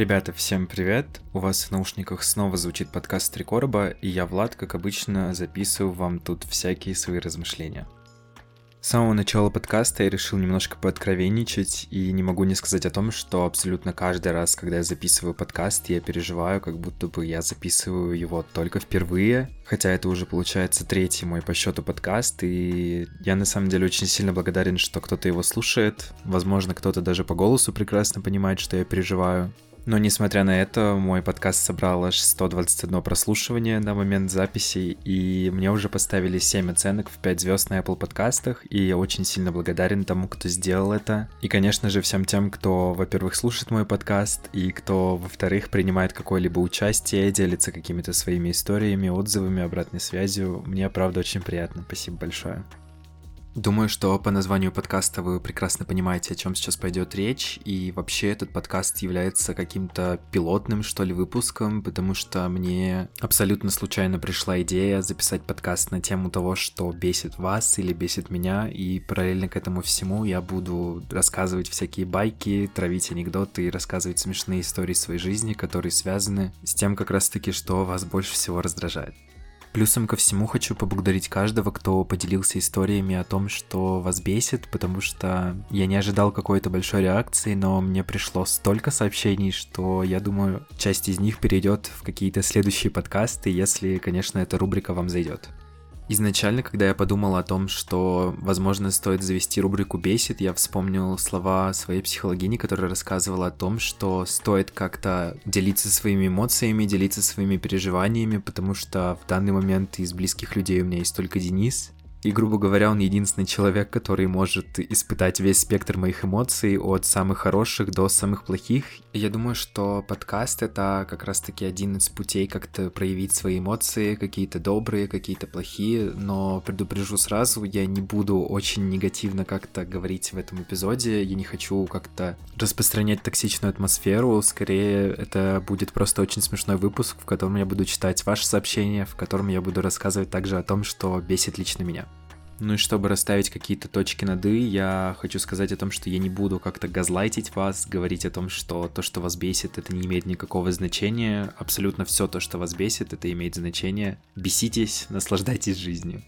Ребята, всем привет! У вас в наушниках снова звучит подкаст «Три короба», и я, Влад, как обычно, записываю вам тут всякие свои размышления. С самого начала подкаста я решил немножко пооткровенничать, и не могу не сказать о том, что абсолютно каждый раз, когда я записываю подкаст, я переживаю, как будто бы я записываю его только впервые, хотя это уже получается третий мой по счету подкаст, и я на самом деле очень сильно благодарен, что кто-то его слушает, возможно, кто-то даже по голосу прекрасно понимает, что я переживаю, но несмотря на это, мой подкаст собрал аж 121 прослушивание на момент записи, и мне уже поставили 7 оценок в 5 звезд на Apple подкастах, и я очень сильно благодарен тому, кто сделал это. И, конечно же, всем тем, кто, во-первых, слушает мой подкаст, и кто, во-вторых, принимает какое-либо участие, делится какими-то своими историями, отзывами, обратной связью. Мне, правда, очень приятно. Спасибо большое. Думаю, что по названию подкаста вы прекрасно понимаете, о чем сейчас пойдет речь, и вообще этот подкаст является каким-то пилотным, что ли, выпуском, потому что мне абсолютно случайно пришла идея записать подкаст на тему того, что бесит вас или бесит меня, и параллельно к этому всему я буду рассказывать всякие байки, травить анекдоты и рассказывать смешные истории своей жизни, которые связаны с тем как раз-таки, что вас больше всего раздражает. Плюсом ко всему хочу поблагодарить каждого, кто поделился историями о том, что вас бесит, потому что я не ожидал какой-то большой реакции, но мне пришло столько сообщений, что я думаю, часть из них перейдет в какие-то следующие подкасты, если, конечно, эта рубрика вам зайдет. Изначально, когда я подумал о том, что, возможно, стоит завести рубрику «Бесит», я вспомнил слова своей психологини, которая рассказывала о том, что стоит как-то делиться своими эмоциями, делиться своими переживаниями, потому что в данный момент из близких людей у меня есть только Денис, и, грубо говоря, он единственный человек, который может испытать весь спектр моих эмоций, от самых хороших до самых плохих. И я думаю, что подкаст — это как раз-таки один из путей как-то проявить свои эмоции, какие-то добрые, какие-то плохие, но предупрежу сразу, я не буду очень негативно как-то говорить в этом эпизоде, я не хочу как-то распространять токсичную атмосферу, скорее это будет просто очень смешной выпуск, в котором я буду читать ваши сообщения, в котором я буду рассказывать также о том, что бесит лично меня. Ну и чтобы расставить какие-то точки над «и», я хочу сказать о том, что я не буду как-то газлайтить вас, говорить о том, что то, что вас бесит, это не имеет никакого значения. Абсолютно все то, что вас бесит, это имеет значение. Беситесь, наслаждайтесь жизнью.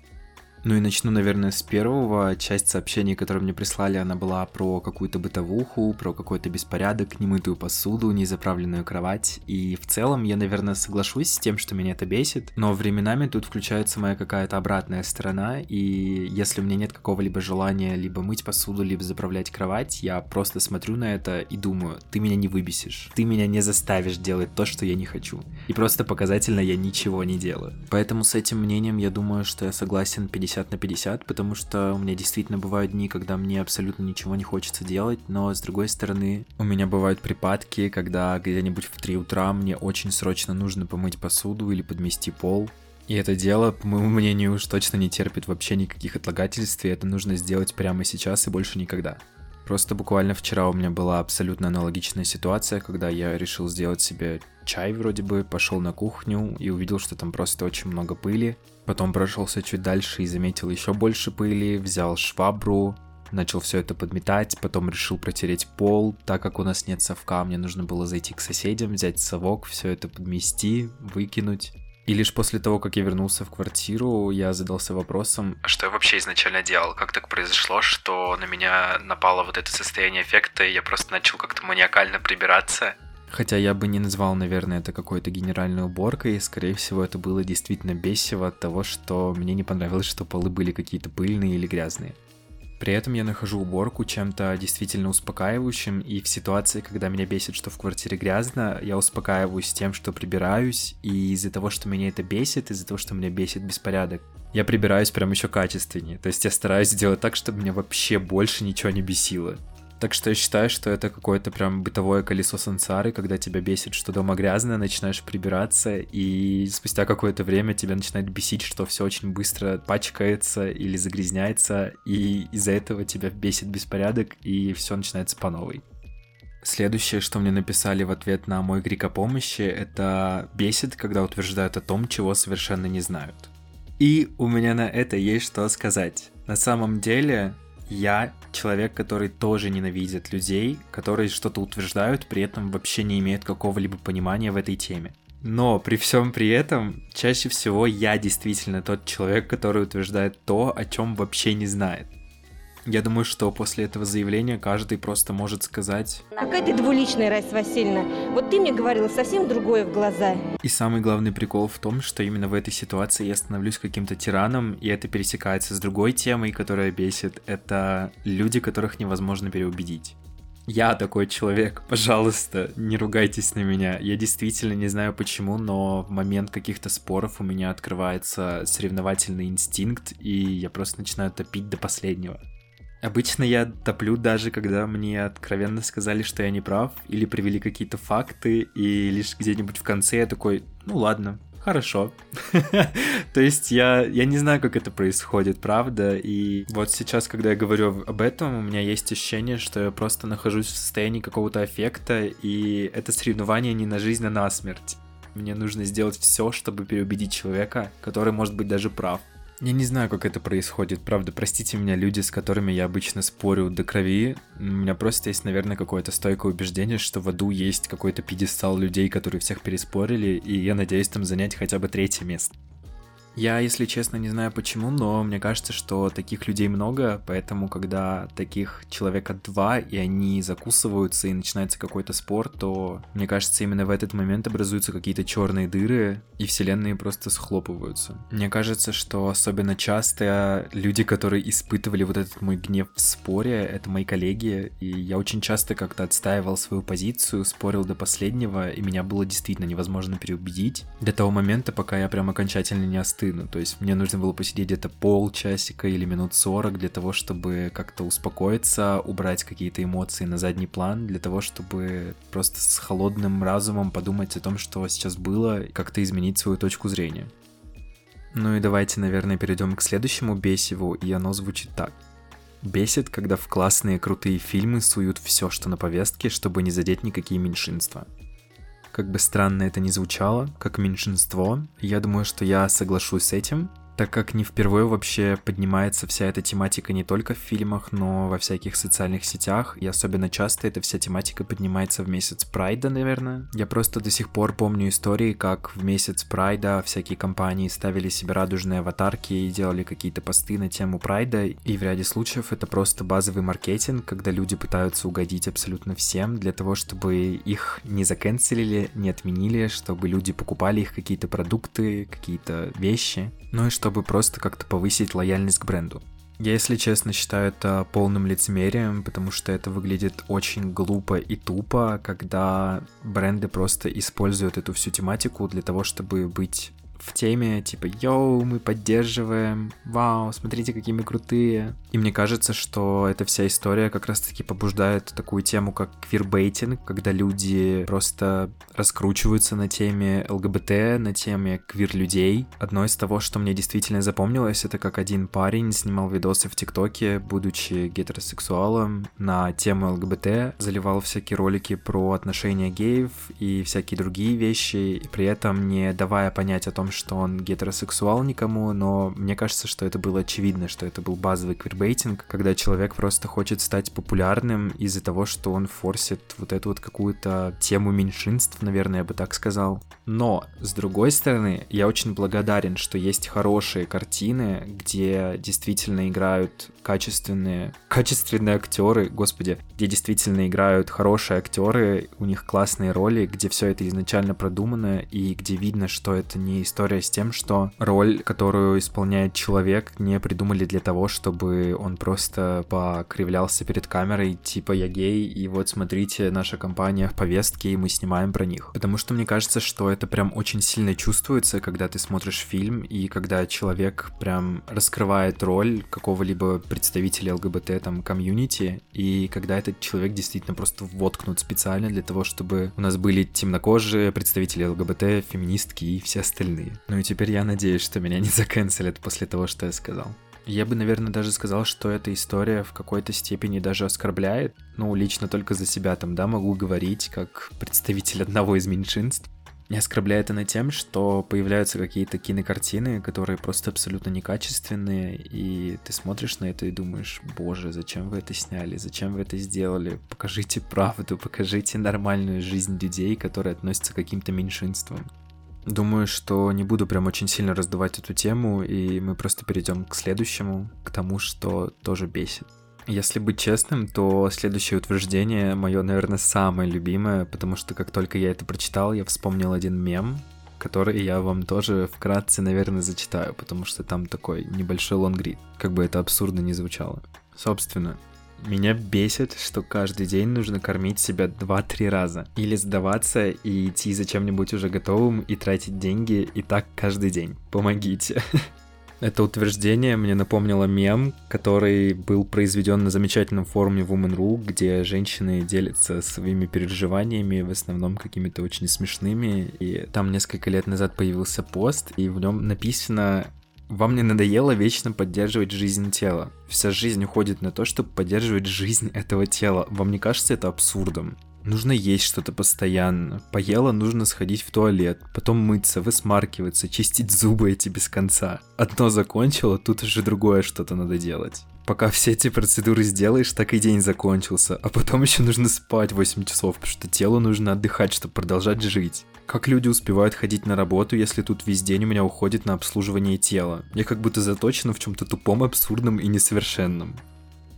Ну и начну, наверное, с первого. Часть сообщений, которые мне прислали, она была про какую-то бытовуху, про какой-то беспорядок, немытую посуду, незаправленную кровать. И в целом я, наверное, соглашусь с тем, что меня это бесит, но временами тут включается моя какая-то обратная сторона, и если у меня нет какого-либо желания либо мыть посуду, либо заправлять кровать, я просто смотрю на это и думаю, ты меня не выбесишь, ты меня не заставишь делать то, что я не хочу. И просто показательно я ничего не делаю. Поэтому с этим мнением я думаю, что я согласен 50 50 на 50, потому что у меня действительно бывают дни, когда мне абсолютно ничего не хочется делать, но с другой стороны, у меня бывают припадки, когда где-нибудь в 3 утра мне очень срочно нужно помыть посуду или подмести пол, и это дело, по моему мнению, уж точно не терпит вообще никаких отлагательств, и это нужно сделать прямо сейчас и больше никогда. Просто буквально вчера у меня была абсолютно аналогичная ситуация, когда я решил сделать себе чай вроде бы, пошел на кухню и увидел, что там просто очень много пыли. Потом прошелся чуть дальше и заметил еще больше пыли, взял швабру, начал все это подметать, потом решил протереть пол, так как у нас нет совка, мне нужно было зайти к соседям, взять совок, все это подмести, выкинуть. И лишь после того, как я вернулся в квартиру, я задался вопросом, а что я вообще изначально делал? Как так произошло, что на меня напало вот это состояние эффекта, и я просто начал как-то маниакально прибираться? Хотя я бы не назвал, наверное, это какой-то генеральной уборкой, скорее всего, это было действительно бесиво от того, что мне не понравилось, что полы были какие-то пыльные или грязные. При этом я нахожу уборку чем-то действительно успокаивающим, и в ситуации, когда меня бесит, что в квартире грязно, я успокаиваюсь тем, что прибираюсь, и из-за того, что меня это бесит, из-за того, что меня бесит беспорядок, я прибираюсь прям еще качественнее. То есть я стараюсь сделать так, чтобы меня вообще больше ничего не бесило. Так что я считаю, что это какое-то прям бытовое колесо сансары, когда тебя бесит, что дома грязно, начинаешь прибираться, и спустя какое-то время тебя начинает бесить, что все очень быстро пачкается или загрязняется, и из-за этого тебя бесит беспорядок, и все начинается по новой. Следующее, что мне написали в ответ на мой крик о помощи, это бесит, когда утверждают о том, чего совершенно не знают. И у меня на это есть что сказать. На самом деле, Я человек, который тоже ненавидит людей, которые что-то утверждают, при этом вообще не имеют какого-либо понимания в этой теме. Но при всем при этом, чаще всего я действительно тот человек, который утверждает то, о чем вообще не знает. Я думаю, что после этого заявления каждый просто может сказать... Какая ты двуличная, Райс Васильевна. Вот ты мне говорила совсем другое в глаза. И самый главный прикол в том, что именно в этой ситуации я становлюсь каким-то тираном, и это пересекается с другой темой, которая бесит. Это люди, которых невозможно переубедить. Я такой человек, пожалуйста, не ругайтесь на меня. Я действительно не знаю почему, но в момент каких-то споров у меня открывается соревновательный инстинкт, и я просто начинаю топить до последнего. Обычно я топлю даже, когда мне откровенно сказали, что я не прав, или привели какие-то факты, и лишь где-нибудь в конце я такой, ну ладно, хорошо. То есть я, я не знаю, как это происходит, правда, и вот сейчас, когда я говорю об этом, у меня есть ощущение, что я просто нахожусь в состоянии какого-то эффекта, и это соревнование не на жизнь, а на смерть. Мне нужно сделать все, чтобы переубедить человека, который может быть даже прав. Я не знаю, как это происходит, правда, простите меня, люди, с которыми я обычно спорю до крови. У меня просто есть, наверное, какое-то стойкое убеждение, что в аду есть какой-то пьедестал людей, которые всех переспорили, и я надеюсь там занять хотя бы третье место. Я, если честно, не знаю почему, но мне кажется, что таких людей много, поэтому когда таких человека два, и они закусываются, и начинается какой-то спор, то, мне кажется, именно в этот момент образуются какие-то черные дыры, и вселенные просто схлопываются. Мне кажется, что особенно часто люди, которые испытывали вот этот мой гнев в споре, это мои коллеги, и я очень часто как-то отстаивал свою позицию, спорил до последнего, и меня было действительно невозможно переубедить до того момента, пока я прям окончательно не остыл стыдно. То есть мне нужно было посидеть где-то полчасика или минут 40 для того, чтобы как-то успокоиться, убрать какие-то эмоции на задний план, для того, чтобы просто с холодным разумом подумать о том, что сейчас было, как-то изменить свою точку зрения. Ну и давайте, наверное, перейдем к следующему бесиву, и оно звучит так. Бесит, когда в классные крутые фильмы суют все, что на повестке, чтобы не задеть никакие меньшинства. Как бы странно это ни звучало, как меньшинство, я думаю, что я соглашусь с этим, так как не впервые вообще поднимается вся эта тематика не только в фильмах, но во всяких социальных сетях, и особенно часто эта вся тематика поднимается в месяц Прайда, наверное. Я просто до сих пор помню истории, как в месяц Прайда всякие компании ставили себе радужные аватарки и делали какие-то посты на тему Прайда, и в ряде случаев это просто базовый маркетинг, когда люди пытаются угодить абсолютно всем для того, чтобы их не заканцелили, не отменили, чтобы люди покупали их какие-то продукты, какие-то вещи. Ну и чтобы просто как-то повысить лояльность к бренду. Я, если честно, считаю это полным лицемерием, потому что это выглядит очень глупо и тупо, когда бренды просто используют эту всю тематику для того, чтобы быть в теме, типа, йоу, мы поддерживаем, вау, смотрите, какие мы крутые. И мне кажется, что эта вся история как раз-таки побуждает такую тему, как квирбейтинг, когда люди просто раскручиваются на теме ЛГБТ, на теме квир-людей. Одно из того, что мне действительно запомнилось, это как один парень снимал видосы в ТикТоке, будучи гетеросексуалом, на тему ЛГБТ, заливал всякие ролики про отношения геев и всякие другие вещи, при этом не давая понять о том, что он гетеросексуал никому, но мне кажется, что это было очевидно, что это был базовый квирбейтинг, когда человек просто хочет стать популярным из-за того, что он форсит вот эту вот какую-то тему меньшинств, наверное, я бы так сказал. Но, с другой стороны, я очень благодарен, что есть хорошие картины, где действительно играют качественные, качественные актеры, господи, где действительно играют хорошие актеры, у них классные роли, где все это изначально продумано и где видно, что это не история история с тем, что роль, которую исполняет человек, не придумали для того, чтобы он просто покривлялся перед камерой, типа я гей, и вот смотрите, наша компания в повестке, и мы снимаем про них. Потому что мне кажется, что это прям очень сильно чувствуется, когда ты смотришь фильм, и когда человек прям раскрывает роль какого-либо представителя ЛГБТ, там, комьюнити, и когда этот человек действительно просто воткнут специально для того, чтобы у нас были темнокожие представители ЛГБТ, феминистки и все остальные Ну и теперь я надеюсь, что меня не заканцелят после того, что я сказал. Я бы, наверное, даже сказал, что эта история в какой-то степени даже оскорбляет. Ну, лично только за себя там, да, могу говорить, как представитель одного из меньшинств. Меня оскорбляет она тем, что появляются какие-то кинокартины, которые просто абсолютно некачественные, и ты смотришь на это и думаешь, боже, зачем вы это сняли, зачем вы это сделали, покажите правду, покажите нормальную жизнь людей, которые относятся к каким-то меньшинствам. Думаю, что не буду прям очень сильно раздувать эту тему, и мы просто перейдем к следующему, к тому, что тоже бесит. Если быть честным, то следующее утверждение мое, наверное, самое любимое, потому что как только я это прочитал, я вспомнил один мем, который я вам тоже вкратце, наверное, зачитаю, потому что там такой небольшой лонгрид, как бы это абсурдно не звучало. Собственно, меня бесит, что каждый день нужно кормить себя 2-3 раза. Или сдаваться и идти за чем-нибудь уже готовым и тратить деньги и так каждый день. Помогите. Это утверждение мне напомнило мем, который был произведен на замечательном форуме Woman.ru, где женщины делятся своими переживаниями, в основном какими-то очень смешными. И там несколько лет назад появился пост, и в нем написано вам не надоело вечно поддерживать жизнь тела. Вся жизнь уходит на то, чтобы поддерживать жизнь этого тела. Вам не кажется это абсурдом? Нужно есть что-то постоянно. Поела, нужно сходить в туалет, потом мыться, высмаркиваться, чистить зубы эти без конца. Одно закончила, тут уже другое что-то надо делать. Пока все эти процедуры сделаешь, так и день закончился. А потом еще нужно спать 8 часов, потому что телу нужно отдыхать, чтобы продолжать жить. Как люди успевают ходить на работу, если тут весь день у меня уходит на обслуживание тела? Я как будто заточена в чем-то тупом, абсурдном и несовершенном.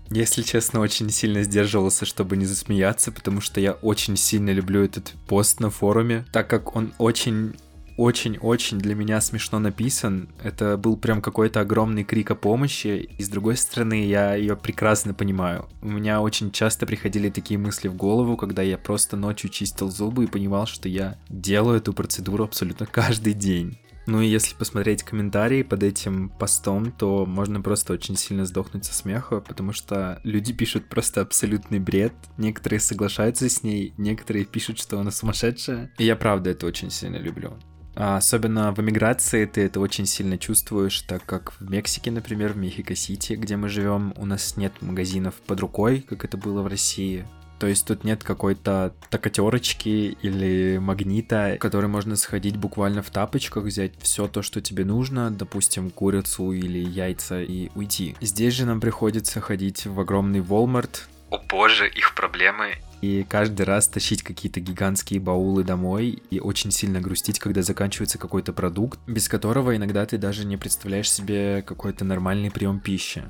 Если честно, очень сильно сдерживался, чтобы не засмеяться, потому что я очень сильно люблю этот пост на форуме, так как он очень очень-очень для меня смешно написан. Это был прям какой-то огромный крик о помощи, и с другой стороны, я ее прекрасно понимаю. У меня очень часто приходили такие мысли в голову, когда я просто ночью чистил зубы и понимал, что я делаю эту процедуру абсолютно каждый день. Ну и если посмотреть комментарии под этим постом, то можно просто очень сильно сдохнуть со смеха, потому что люди пишут просто абсолютный бред. Некоторые соглашаются с ней, некоторые пишут, что она сумасшедшая. И я правда это очень сильно люблю. А особенно в эмиграции ты это очень сильно чувствуешь, так как в Мексике, например, в Мехико-Сити, где мы живем, у нас нет магазинов под рукой, как это было в России. То есть тут нет какой-то токотерочки или магнита, который можно сходить буквально в тапочках, взять все то, что тебе нужно, допустим, курицу или яйца и уйти. Здесь же нам приходится ходить в огромный Walmart. О боже, их проблемы. И каждый раз тащить какие-то гигантские баулы домой и очень сильно грустить, когда заканчивается какой-то продукт, без которого иногда ты даже не представляешь себе какой-то нормальный прием пищи.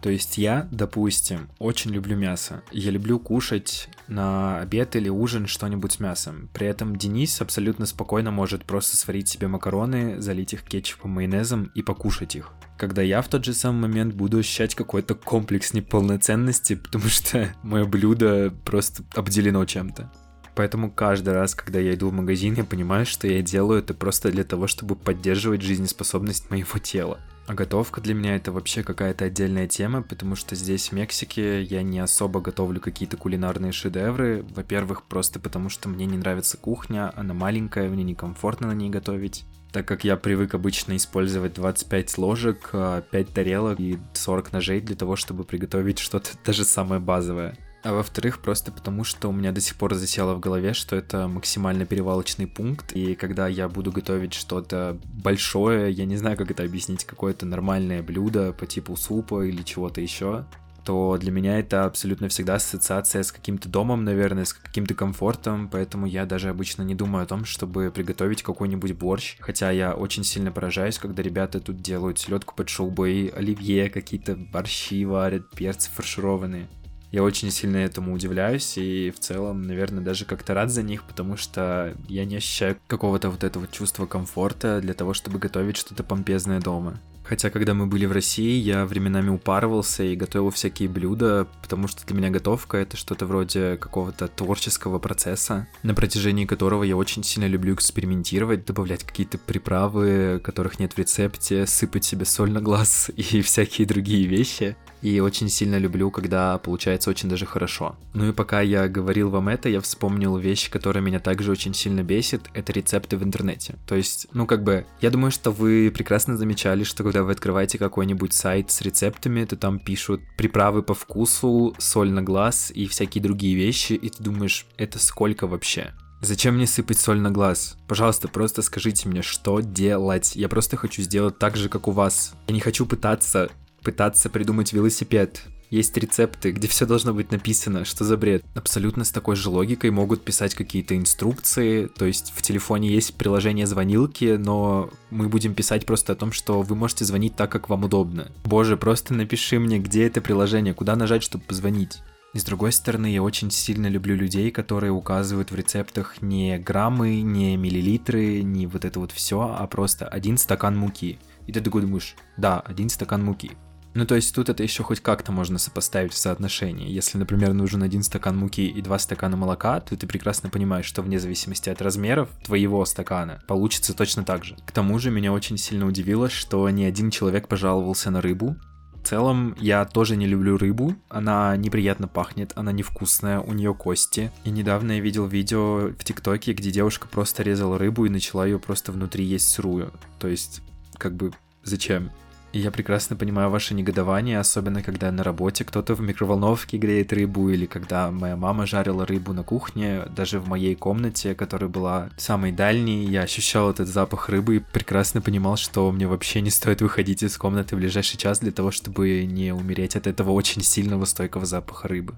То есть я, допустим, очень люблю мясо. Я люблю кушать на обед или ужин что-нибудь с мясом. При этом Денис абсолютно спокойно может просто сварить себе макароны, залить их кетчупом, майонезом и покушать их. Когда я в тот же самый момент буду ощущать какой-то комплекс неполноценности, потому что мое блюдо просто обделено чем-то. Поэтому каждый раз, когда я иду в магазин, я понимаю, что я делаю это просто для того, чтобы поддерживать жизнеспособность моего тела. А готовка для меня это вообще какая-то отдельная тема, потому что здесь, в Мексике, я не особо готовлю какие-то кулинарные шедевры. Во-первых, просто потому что мне не нравится кухня, она маленькая, мне некомфортно на ней готовить. Так как я привык обычно использовать 25 ложек, 5 а, тарелок и 40 ножей для того, чтобы приготовить что-то даже самое базовое. А во-вторых, просто потому, что у меня до сих пор засело в голове, что это максимально перевалочный пункт, и когда я буду готовить что-то большое, я не знаю, как это объяснить, какое-то нормальное блюдо по типу супа или чего-то еще, то для меня это абсолютно всегда ассоциация с каким-то домом, наверное, с каким-то комфортом, поэтому я даже обычно не думаю о том, чтобы приготовить какой-нибудь борщ, хотя я очень сильно поражаюсь, когда ребята тут делают селедку под шоу-бои, оливье, какие-то борщи варят, перцы фаршированные. Я очень сильно этому удивляюсь и в целом, наверное, даже как-то рад за них, потому что я не ощущаю какого-то вот этого чувства комфорта для того, чтобы готовить что-то помпезное дома. Хотя, когда мы были в России, я временами упарывался и готовил всякие блюда, потому что для меня готовка — это что-то вроде какого-то творческого процесса, на протяжении которого я очень сильно люблю экспериментировать, добавлять какие-то приправы, которых нет в рецепте, сыпать себе соль на глаз и всякие другие вещи и очень сильно люблю, когда получается очень даже хорошо. Ну и пока я говорил вам это, я вспомнил вещь, которая меня также очень сильно бесит, это рецепты в интернете. То есть, ну как бы, я думаю, что вы прекрасно замечали, что когда вы открываете какой-нибудь сайт с рецептами, то там пишут приправы по вкусу, соль на глаз и всякие другие вещи, и ты думаешь, это сколько вообще? Зачем мне сыпать соль на глаз? Пожалуйста, просто скажите мне, что делать. Я просто хочу сделать так же, как у вас. Я не хочу пытаться, пытаться придумать велосипед. Есть рецепты, где все должно быть написано, что за бред. Абсолютно с такой же логикой могут писать какие-то инструкции, то есть в телефоне есть приложение звонилки, но мы будем писать просто о том, что вы можете звонить так, как вам удобно. Боже, просто напиши мне, где это приложение, куда нажать, чтобы позвонить. И с другой стороны, я очень сильно люблю людей, которые указывают в рецептах не граммы, не миллилитры, не вот это вот все, а просто один стакан муки. И ты такой думаешь, да, один стакан муки. Ну, то есть тут это еще хоть как-то можно сопоставить в соотношении. Если, например, нужен один стакан муки и два стакана молока, то ты прекрасно понимаешь, что вне зависимости от размеров твоего стакана получится точно так же. К тому же меня очень сильно удивило, что ни один человек пожаловался на рыбу, в целом, я тоже не люблю рыбу. Она неприятно пахнет, она невкусная, у нее кости. И недавно я видел видео в ТикТоке, где девушка просто резала рыбу и начала ее просто внутри есть сырую. То есть, как бы, зачем? Я прекрасно понимаю ваше негодование, особенно когда на работе кто-то в микроволновке греет рыбу, или когда моя мама жарила рыбу на кухне, даже в моей комнате, которая была самой дальней, я ощущал этот запах рыбы и прекрасно понимал, что мне вообще не стоит выходить из комнаты в ближайший час для того, чтобы не умереть от этого очень сильного стойкого запаха рыбы.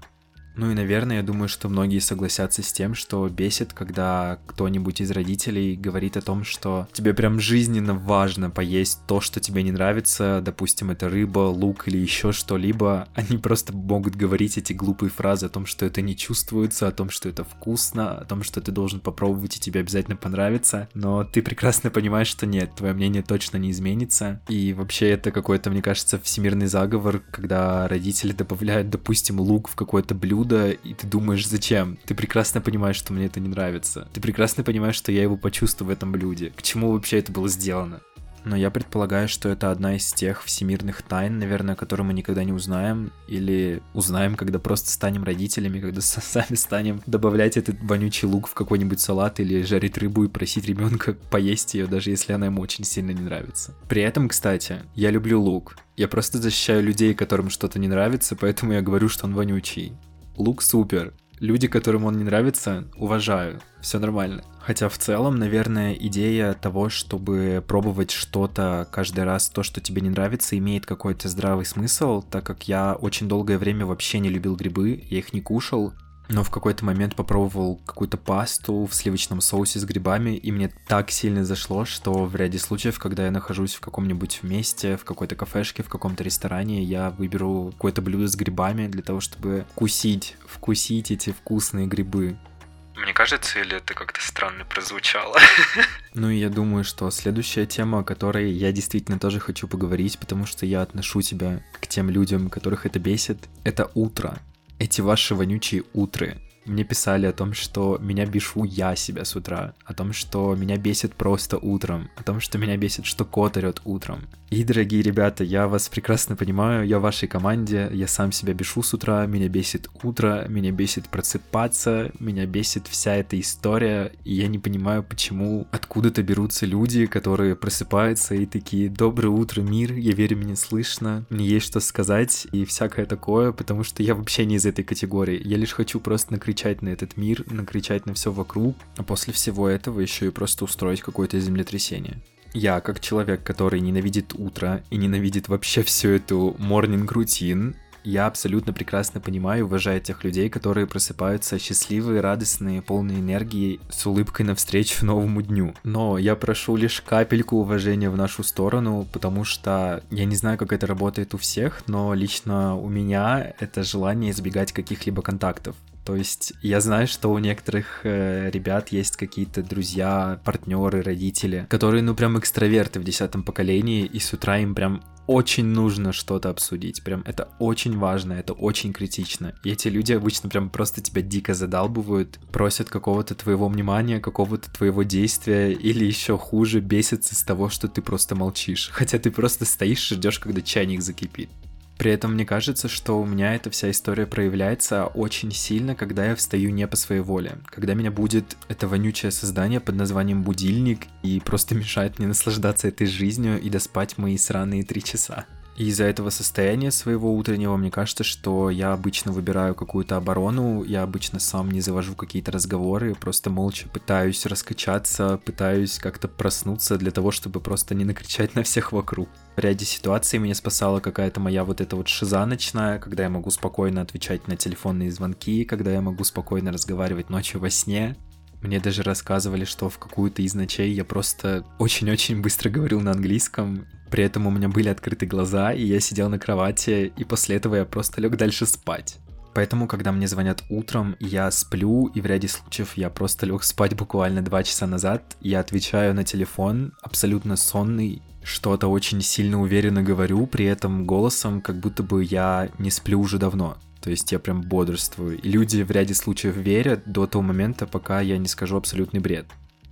Ну и, наверное, я думаю, что многие согласятся с тем, что бесит, когда кто-нибудь из родителей говорит о том, что тебе прям жизненно важно поесть то, что тебе не нравится, допустим, это рыба, лук или еще что-либо. Они просто могут говорить эти глупые фразы о том, что это не чувствуется, о том, что это вкусно, о том, что ты должен попробовать и тебе обязательно понравится. Но ты прекрасно понимаешь, что нет, твое мнение точно не изменится. И вообще это какой-то, мне кажется, всемирный заговор, когда родители добавляют, допустим, лук в какое-то блюдо, блюдо, и ты думаешь, зачем? Ты прекрасно понимаешь, что мне это не нравится. Ты прекрасно понимаешь, что я его почувствую в этом блюде. К чему вообще это было сделано? Но я предполагаю, что это одна из тех всемирных тайн, наверное, которые мы никогда не узнаем, или узнаем, когда просто станем родителями, когда сами станем добавлять этот вонючий лук в какой-нибудь салат или жарить рыбу и просить ребенка поесть ее, даже если она ему очень сильно не нравится. При этом, кстати, я люблю лук. Я просто защищаю людей, которым что-то не нравится, поэтому я говорю, что он вонючий. Лук супер. Люди, которым он не нравится, уважаю. Все нормально. Хотя в целом, наверное, идея того, чтобы пробовать что-то каждый раз, то, что тебе не нравится, имеет какой-то здравый смысл, так как я очень долгое время вообще не любил грибы, я их не кушал, но в какой-то момент попробовал какую-то пасту в сливочном соусе с грибами, и мне так сильно зашло, что в ряде случаев, когда я нахожусь в каком-нибудь месте, в какой-то кафешке, в каком-то ресторане, я выберу какое-то блюдо с грибами для того, чтобы вкусить, вкусить эти вкусные грибы. Мне кажется, или это как-то странно прозвучало? Ну и я думаю, что следующая тема, о которой я действительно тоже хочу поговорить, потому что я отношу тебя к тем людям, которых это бесит, это утро эти ваши вонючие утры. Мне писали о том, что меня бешу я себя с утра, о том, что меня бесит просто утром, о том, что меня бесит, что кот орет утром. И, дорогие ребята, я вас прекрасно понимаю, я в вашей команде, я сам себя бешу с утра, меня бесит утро, меня бесит просыпаться, меня бесит вся эта история, и я не понимаю, почему откуда-то берутся люди, которые просыпаются и такие «Доброе утро, мир, я верю, меня слышно, мне есть что сказать» и всякое такое, потому что я вообще не из этой категории, я лишь хочу просто накрыть накричать на этот мир, накричать на все вокруг, а после всего этого еще и просто устроить какое-то землетрясение. Я, как человек, который ненавидит утро и ненавидит вообще всю эту morning рутин, я абсолютно прекрасно понимаю и уважаю тех людей, которые просыпаются счастливые, радостные, полные энергии, с улыбкой навстречу новому дню. Но я прошу лишь капельку уважения в нашу сторону, потому что я не знаю, как это работает у всех, но лично у меня это желание избегать каких-либо контактов. То есть я знаю, что у некоторых э, ребят есть какие-то друзья, партнеры, родители, которые, ну, прям экстраверты в десятом поколении, и с утра им прям очень нужно что-то обсудить. Прям это очень важно, это очень критично. И эти люди обычно прям просто тебя дико задалбывают, просят какого-то твоего внимания, какого-то твоего действия, или еще хуже, бесятся с того, что ты просто молчишь. Хотя ты просто стоишь и ждешь, когда чайник закипит. При этом мне кажется, что у меня эта вся история проявляется очень сильно, когда я встаю не по своей воле. Когда меня будет это вонючее создание под названием будильник и просто мешает мне наслаждаться этой жизнью и доспать мои сраные три часа. И из-за этого состояния своего утреннего мне кажется, что я обычно выбираю какую-то оборону, я обычно сам не завожу какие-то разговоры, просто молча пытаюсь раскачаться, пытаюсь как-то проснуться для того, чтобы просто не накричать на всех вокруг. В ряде ситуаций меня спасала какая-то моя вот эта вот шиза ночная, когда я могу спокойно отвечать на телефонные звонки, когда я могу спокойно разговаривать ночью во сне. Мне даже рассказывали, что в какую-то из ночей я просто очень-очень быстро говорил на английском. При этом у меня были открыты глаза, и я сидел на кровати, и после этого я просто лег дальше спать. Поэтому, когда мне звонят утром, я сплю, и в ряде случаев я просто лег спать буквально два часа назад, я отвечаю на телефон, абсолютно сонный, что-то очень сильно уверенно говорю, при этом голосом, как будто бы я не сплю уже давно. То есть я прям бодрствую. И люди в ряде случаев верят до того момента, пока я не скажу абсолютный бред.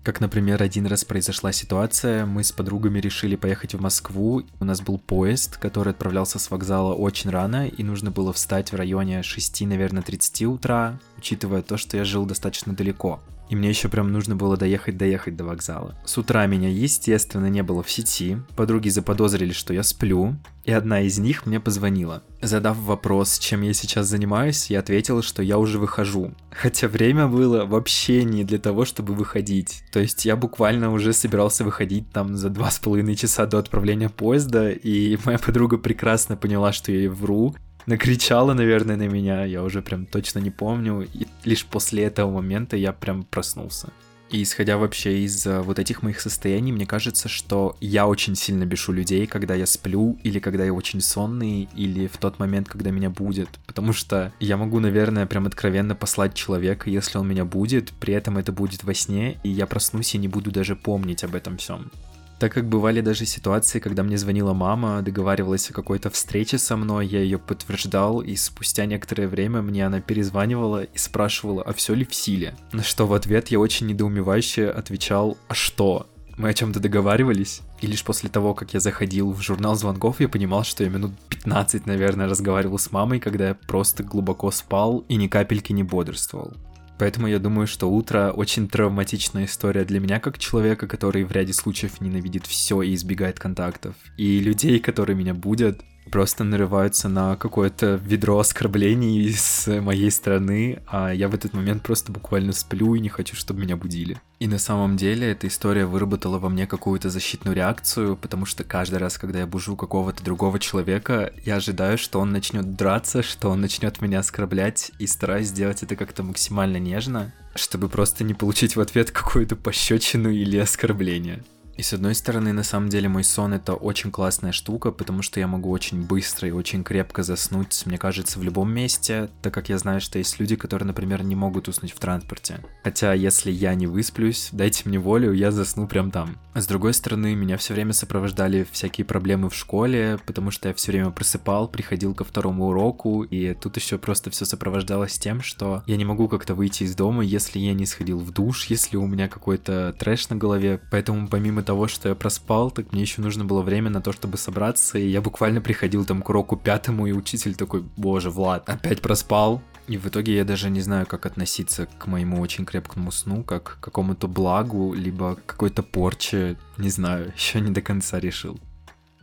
Как, например, один раз произошла ситуация, мы с подругами решили поехать в Москву, у нас был поезд, который отправлялся с вокзала очень рано, и нужно было встать в районе 6, наверное, 30 утра, учитывая то, что я жил достаточно далеко и мне еще прям нужно было доехать-доехать до вокзала. С утра меня, естественно, не было в сети, подруги заподозрили, что я сплю, и одна из них мне позвонила. Задав вопрос, чем я сейчас занимаюсь, я ответил, что я уже выхожу. Хотя время было вообще не для того, чтобы выходить. То есть я буквально уже собирался выходить там за два с половиной часа до отправления поезда, и моя подруга прекрасно поняла, что я ей вру, накричала, наверное, на меня, я уже прям точно не помню, и лишь после этого момента я прям проснулся. И исходя вообще из э, вот этих моих состояний, мне кажется, что я очень сильно бешу людей, когда я сплю, или когда я очень сонный, или в тот момент, когда меня будет. Потому что я могу, наверное, прям откровенно послать человека, если он меня будет, при этом это будет во сне, и я проснусь и не буду даже помнить об этом всем так как бывали даже ситуации, когда мне звонила мама, договаривалась о какой-то встрече со мной, я ее подтверждал, и спустя некоторое время мне она перезванивала и спрашивала, а все ли в силе. На что в ответ я очень недоумевающе отвечал, а что? Мы о чем-то договаривались? И лишь после того, как я заходил в журнал звонков, я понимал, что я минут 15, наверное, разговаривал с мамой, когда я просто глубоко спал и ни капельки не бодрствовал. Поэтому я думаю, что утро очень травматичная история для меня как человека, который в ряде случаев ненавидит все и избегает контактов. И людей, которые меня будут, просто нарываются на какое-то ведро оскорблений с моей стороны, а я в этот момент просто буквально сплю и не хочу, чтобы меня будили. И на самом деле эта история выработала во мне какую-то защитную реакцию, потому что каждый раз, когда я бужу какого-то другого человека, я ожидаю, что он начнет драться, что он начнет меня оскорблять, и стараюсь сделать это как-то максимально нежно, чтобы просто не получить в ответ какую-то пощечину или оскорбление. И с одной стороны, на самом деле, мой сон это очень классная штука, потому что я могу очень быстро и очень крепко заснуть, мне кажется, в любом месте, так как я знаю, что есть люди, которые, например, не могут уснуть в транспорте. Хотя, если я не высплюсь, дайте мне волю, я засну прям там. А с другой стороны, меня все время сопровождали всякие проблемы в школе, потому что я все время просыпал, приходил ко второму уроку, и тут еще просто все сопровождалось тем, что я не могу как-то выйти из дома, если я не сходил в душ, если у меня какой-то трэш на голове. Поэтому помимо того, того, что я проспал, так мне еще нужно было время на то, чтобы собраться, и я буквально приходил там к уроку пятому, и учитель такой, боже, Влад, опять проспал? И в итоге я даже не знаю, как относиться к моему очень крепкому сну, как к какому-то благу, либо какой-то порче, не знаю, еще не до конца решил.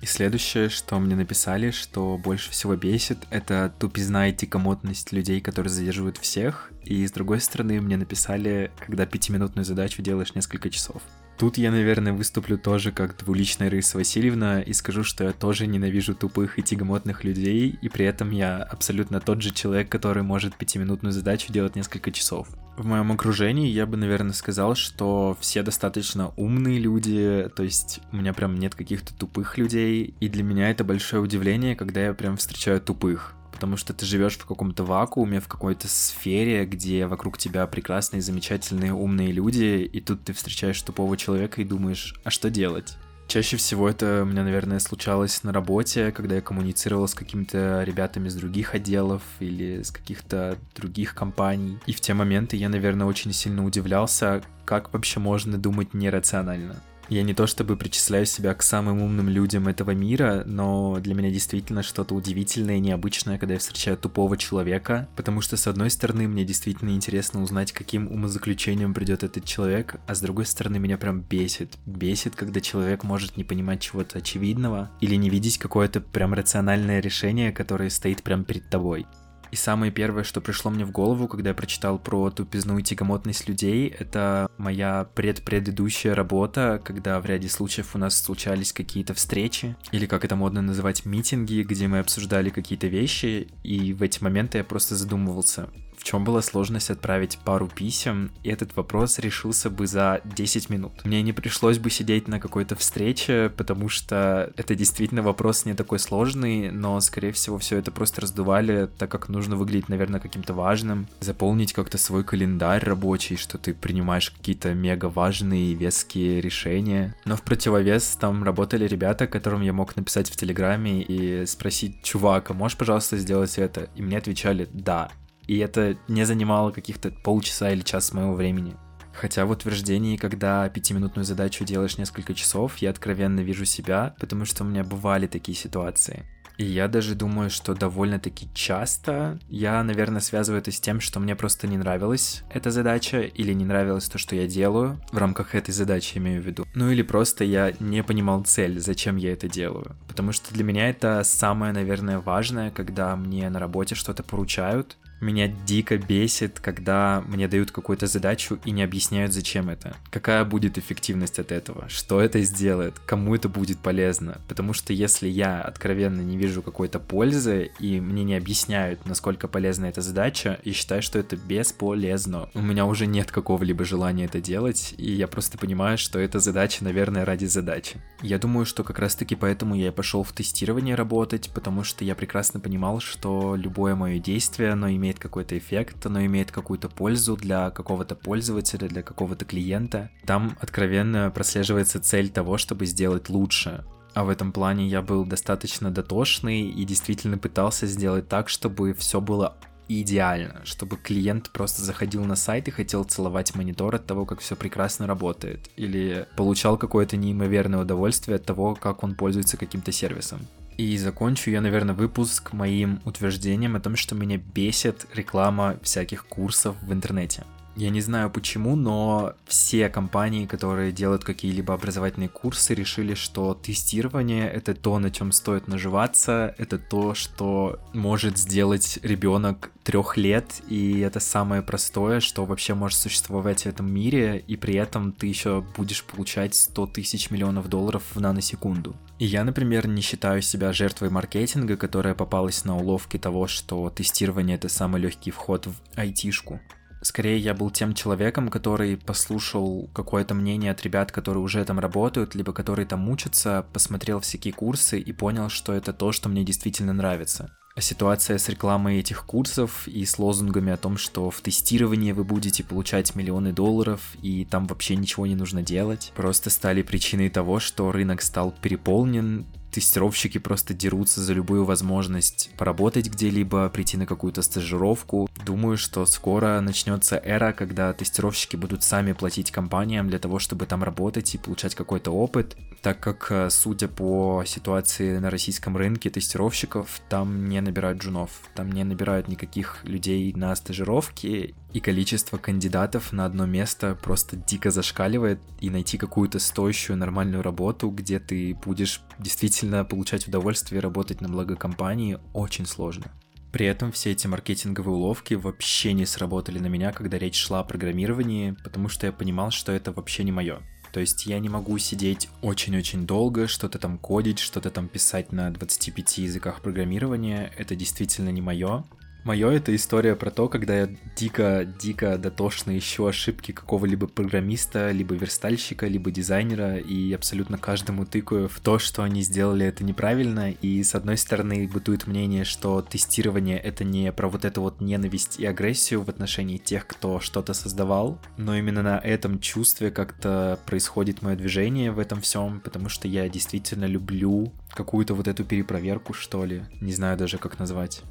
И следующее, что мне написали, что больше всего бесит, это тупизна и тикомотность людей, которые задерживают всех. И с другой стороны, мне написали, когда пятиминутную задачу делаешь несколько часов. Тут я, наверное, выступлю тоже как двуличная Рыса Васильевна и скажу, что я тоже ненавижу тупых и тягомотных людей, и при этом я абсолютно тот же человек, который может пятиминутную задачу делать несколько часов. В моем окружении я бы, наверное, сказал, что все достаточно умные люди, то есть у меня прям нет каких-то тупых людей, и для меня это большое удивление, когда я прям встречаю тупых потому что ты живешь в каком-то вакууме, в какой-то сфере, где вокруг тебя прекрасные, замечательные, умные люди, и тут ты встречаешь тупого человека и думаешь, а что делать? Чаще всего это у меня, наверное, случалось на работе, когда я коммуницировал с какими-то ребятами из других отделов или с каких-то других компаний. И в те моменты я, наверное, очень сильно удивлялся, как вообще можно думать нерационально. Я не то чтобы причисляю себя к самым умным людям этого мира, но для меня действительно что-то удивительное и необычное, когда я встречаю тупого человека, потому что, с одной стороны, мне действительно интересно узнать, каким умозаключением придет этот человек, а с другой стороны, меня прям бесит. Бесит, когда человек может не понимать чего-то очевидного или не видеть какое-то прям рациональное решение, которое стоит прям перед тобой. И самое первое, что пришло мне в голову, когда я прочитал про тупизну и тягомотность людей, это моя предпредыдущая работа, когда в ряде случаев у нас случались какие-то встречи, или как это модно называть, митинги, где мы обсуждали какие-то вещи, и в эти моменты я просто задумывался, чем была сложность отправить пару писем, и этот вопрос решился бы за 10 минут. Мне не пришлось бы сидеть на какой-то встрече, потому что это действительно вопрос не такой сложный, но, скорее всего, все это просто раздували, так как нужно выглядеть, наверное, каким-то важным, заполнить как-то свой календарь рабочий, что ты принимаешь какие-то мега важные и веские решения. Но в противовес там работали ребята, которым я мог написать в Телеграме и спросить, чувак, а можешь, пожалуйста, сделать это? И мне отвечали «да» и это не занимало каких-то полчаса или час моего времени. Хотя в утверждении, когда пятиминутную задачу делаешь несколько часов, я откровенно вижу себя, потому что у меня бывали такие ситуации. И я даже думаю, что довольно-таки часто я, наверное, связываю это с тем, что мне просто не нравилась эта задача, или не нравилось то, что я делаю, в рамках этой задачи имею в виду. Ну или просто я не понимал цель, зачем я это делаю. Потому что для меня это самое, наверное, важное, когда мне на работе что-то поручают, меня дико бесит, когда мне дают какую-то задачу и не объясняют, зачем это. Какая будет эффективность от этого? Что это сделает? Кому это будет полезно? Потому что если я откровенно не вижу какой-то пользы и мне не объясняют, насколько полезна эта задача, я считаю, что это бесполезно. У меня уже нет какого-либо желания это делать, и я просто понимаю, что эта задача, наверное, ради задачи. Я думаю, что как раз-таки поэтому я и пошел в тестирование работать, потому что я прекрасно понимал, что любое мое действие, оно имеет имеет какой-то эффект, оно имеет какую-то пользу для какого-то пользователя, для какого-то клиента. Там откровенно прослеживается цель того, чтобы сделать лучше. А в этом плане я был достаточно дотошный и действительно пытался сделать так, чтобы все было идеально, чтобы клиент просто заходил на сайт и хотел целовать монитор от того, как все прекрасно работает, или получал какое-то неимоверное удовольствие от того, как он пользуется каким-то сервисом. И закончу я, наверное, выпуск моим утверждением о том, что меня бесит реклама всяких курсов в интернете. Я не знаю почему, но все компании, которые делают какие-либо образовательные курсы, решили, что тестирование это то, на чем стоит наживаться, это то, что может сделать ребенок трех лет, и это самое простое, что вообще может существовать в этом мире, и при этом ты еще будешь получать 100 тысяч миллионов долларов в наносекунду. И я, например, не считаю себя жертвой маркетинга, которая попалась на уловки того, что тестирование это самый легкий вход в айтишку. Скорее, я был тем человеком, который послушал какое-то мнение от ребят, которые уже там работают, либо которые там учатся, посмотрел всякие курсы и понял, что это то, что мне действительно нравится. А ситуация с рекламой этих курсов и с лозунгами о том, что в тестировании вы будете получать миллионы долларов и там вообще ничего не нужно делать, просто стали причиной того, что рынок стал переполнен, тестировщики просто дерутся за любую возможность поработать где-либо, прийти на какую-то стажировку. Думаю, что скоро начнется эра, когда тестировщики будут сами платить компаниям для того, чтобы там работать и получать какой-то опыт, так как, э, судя по ситуации на российском рынке тестировщиков, там не набирают джунов, там не набирают никаких людей на стажировки, и количество кандидатов на одно место просто дико зашкаливает, и найти какую-то стоящую нормальную работу, где ты будешь действительно получать удовольствие работать на благо компании, очень сложно. При этом все эти маркетинговые уловки вообще не сработали на меня, когда речь шла о программировании, потому что я понимал, что это вообще не мое. То есть я не могу сидеть очень-очень долго, что-то там кодить, что-то там писать на 25 языках программирования. Это действительно не мое. Мое это история про то, когда я дико-дико дотошно ищу ошибки какого-либо программиста, либо верстальщика, либо дизайнера, и абсолютно каждому тыкаю в то, что они сделали это неправильно. И с одной стороны бытует мнение, что тестирование это не про вот эту вот ненависть и агрессию в отношении тех, кто что-то создавал, но именно на этом чувстве как-то происходит мое движение в этом всем, потому что я действительно люблю какую-то вот эту перепроверку, что ли, не знаю даже как назвать.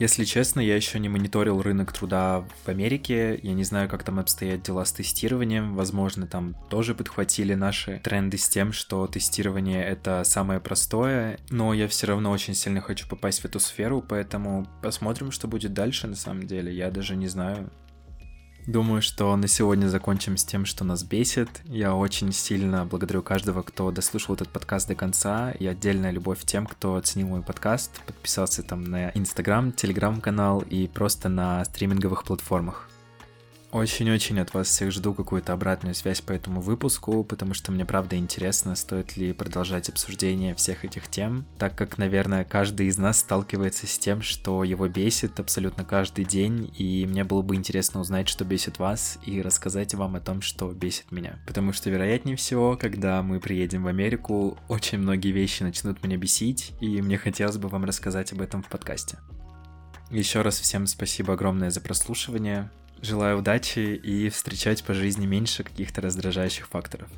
Если честно, я еще не мониторил рынок труда в Америке. Я не знаю, как там обстоят дела с тестированием. Возможно, там тоже подхватили наши тренды с тем, что тестирование — это самое простое. Но я все равно очень сильно хочу попасть в эту сферу, поэтому посмотрим, что будет дальше на самом деле. Я даже не знаю. Думаю, что на сегодня закончим с тем, что нас бесит. Я очень сильно благодарю каждого, кто дослушал этот подкаст до конца. И отдельная любовь тем, кто оценил мой подкаст, подписался там на Инстаграм, Телеграм-канал и просто на стриминговых платформах. Очень-очень от вас всех жду какую-то обратную связь по этому выпуску, потому что мне правда интересно, стоит ли продолжать обсуждение всех этих тем, так как, наверное, каждый из нас сталкивается с тем, что его бесит абсолютно каждый день, и мне было бы интересно узнать, что бесит вас, и рассказать вам о том, что бесит меня. Потому что, вероятнее всего, когда мы приедем в Америку, очень многие вещи начнут меня бесить, и мне хотелось бы вам рассказать об этом в подкасте. Еще раз всем спасибо огромное за прослушивание. Желаю удачи и встречать по жизни меньше каких-то раздражающих факторов.